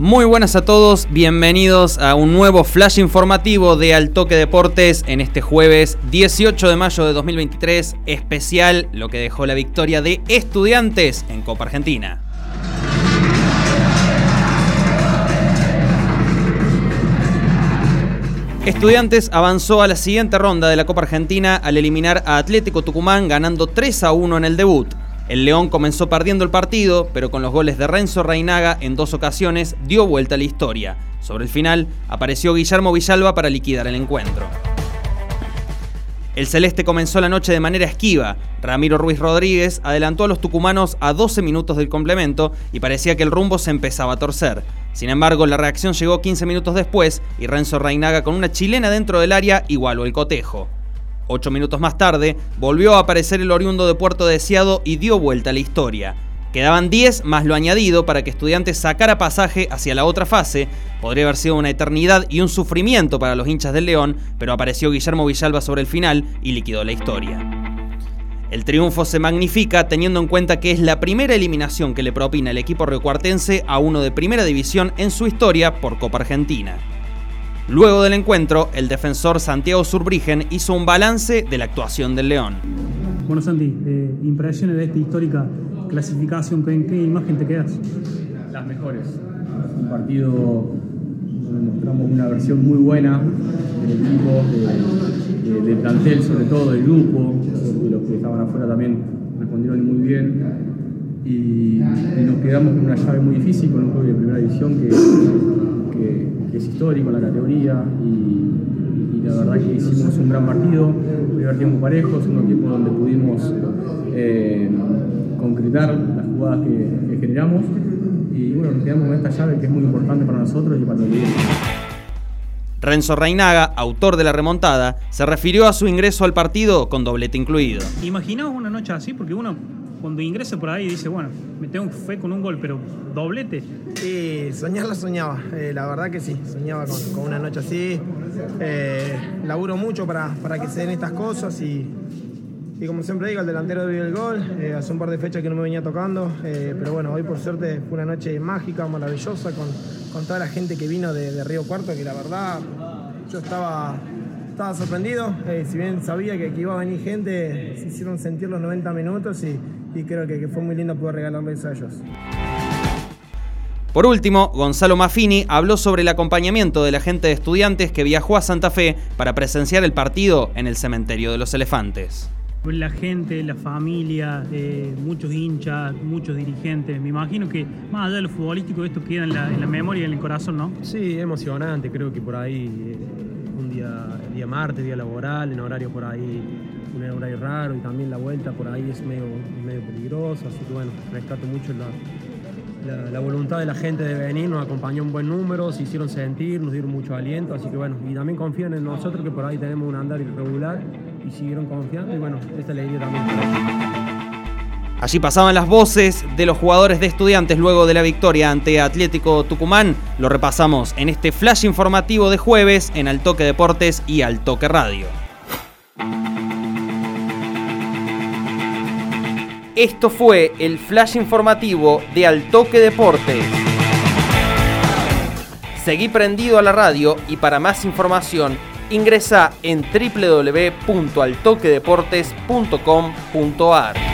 Muy buenas a todos, bienvenidos a un nuevo flash informativo de Altoque Deportes en este jueves 18 de mayo de 2023, especial lo que dejó la victoria de estudiantes en Copa Argentina. Estudiantes avanzó a la siguiente ronda de la Copa Argentina al eliminar a Atlético Tucumán ganando 3 a 1 en el debut. El León comenzó perdiendo el partido, pero con los goles de Renzo Reinaga en dos ocasiones dio vuelta a la historia. Sobre el final apareció Guillermo Villalba para liquidar el encuentro. El Celeste comenzó la noche de manera esquiva. Ramiro Ruiz Rodríguez adelantó a los tucumanos a 12 minutos del complemento y parecía que el rumbo se empezaba a torcer. Sin embargo, la reacción llegó 15 minutos después y Renzo Reinaga con una chilena dentro del área igualó el cotejo. Ocho minutos más tarde, volvió a aparecer el oriundo de Puerto Deseado y dio vuelta a la historia. Quedaban 10 más lo añadido para que Estudiantes sacara pasaje hacia la otra fase. Podría haber sido una eternidad y un sufrimiento para los hinchas del León, pero apareció Guillermo Villalba sobre el final y liquidó la historia. El triunfo se magnifica teniendo en cuenta que es la primera eliminación que le propina el equipo recuartense a uno de primera división en su historia por Copa Argentina. Luego del encuentro, el defensor Santiago Surbrigen hizo un balance de la actuación del León. Bueno, Santi, eh, impresiones de esta histórica clasificación, ¿en qué imagen te quedas? Las mejores. Un partido donde mostramos una versión muy buena del equipo, del plantel, sobre todo del grupo, y los que estaban afuera también respondieron muy bien. Y, nos quedamos con una llave muy difícil, con un juego de primera división que, que, es histórico en la categoría y, la verdad que hicimos un gran partido, primer tiempo parejo, segundo tiempo donde pudimos eh, concretar las jugadas que, generamos y bueno, nos quedamos con esta llave que es muy importante para nosotros y para el equipo. Renzo Reinaga, autor de la remontada, se refirió a su ingreso al partido con doblete incluido. ¿Imaginabas una noche así? Porque uno cuando ingresa por ahí dice, bueno, me tengo fe con un gol, pero doblete. Sí, soñarla soñaba, eh, la verdad que sí, soñaba con, una noche así. Eh, laburo mucho para, para que se den estas cosas y, y como siempre digo, el delantero dio el gol. Eh, hace un par de fechas que no me venía tocando. Eh, pero bueno, hoy por suerte fue una noche mágica, maravillosa, con, con toda la gente que vino de, Río Cuarto, que la verdad yo estaba, estaba sorprendido. Eh, si bien sabía que, iba a venir gente, se hicieron sentir los 90 minutos y, creo que, que, fue muy lindo poder regalarles a ellos. Por último, Gonzalo Maffini habló sobre el acompañamiento de la gente de estudiantes que viajó a Santa Fe para presenciar el partido en el cementerio de los elefantes la gente, la familia, eh, muchos hinchas, muchos dirigentes. Me imagino que más allá de lo futbolístico esto queda en la, memoria y en el corazón, ¿no? Sí, emocionante. Creo que por ahí eh, día, día martes, día laboral, en horario por ahí, un horario raro y también la vuelta por ahí es medio, medio peligroso. Así que bueno, rescato mucho la, la, voluntad de la gente de venir, nos acompañó un buen número, se hicieron sentir, nos dieron mucho aliento, así que bueno, y también confían en nosotros que por ahí tenemos un andar irregular y siguieron confiando y bueno, esta le también. Allí pasaban las voces de los jugadores de estudiantes luego de la victoria ante Atlético Tucumán. Lo repasamos en este flash informativo de jueves en Altoque Deportes y Altoque Radio. Esto fue el flash informativo de Altoque Deportes. Seguí prendido a la radio y para más información Ingresa en www.altoquedeportes.com.ar.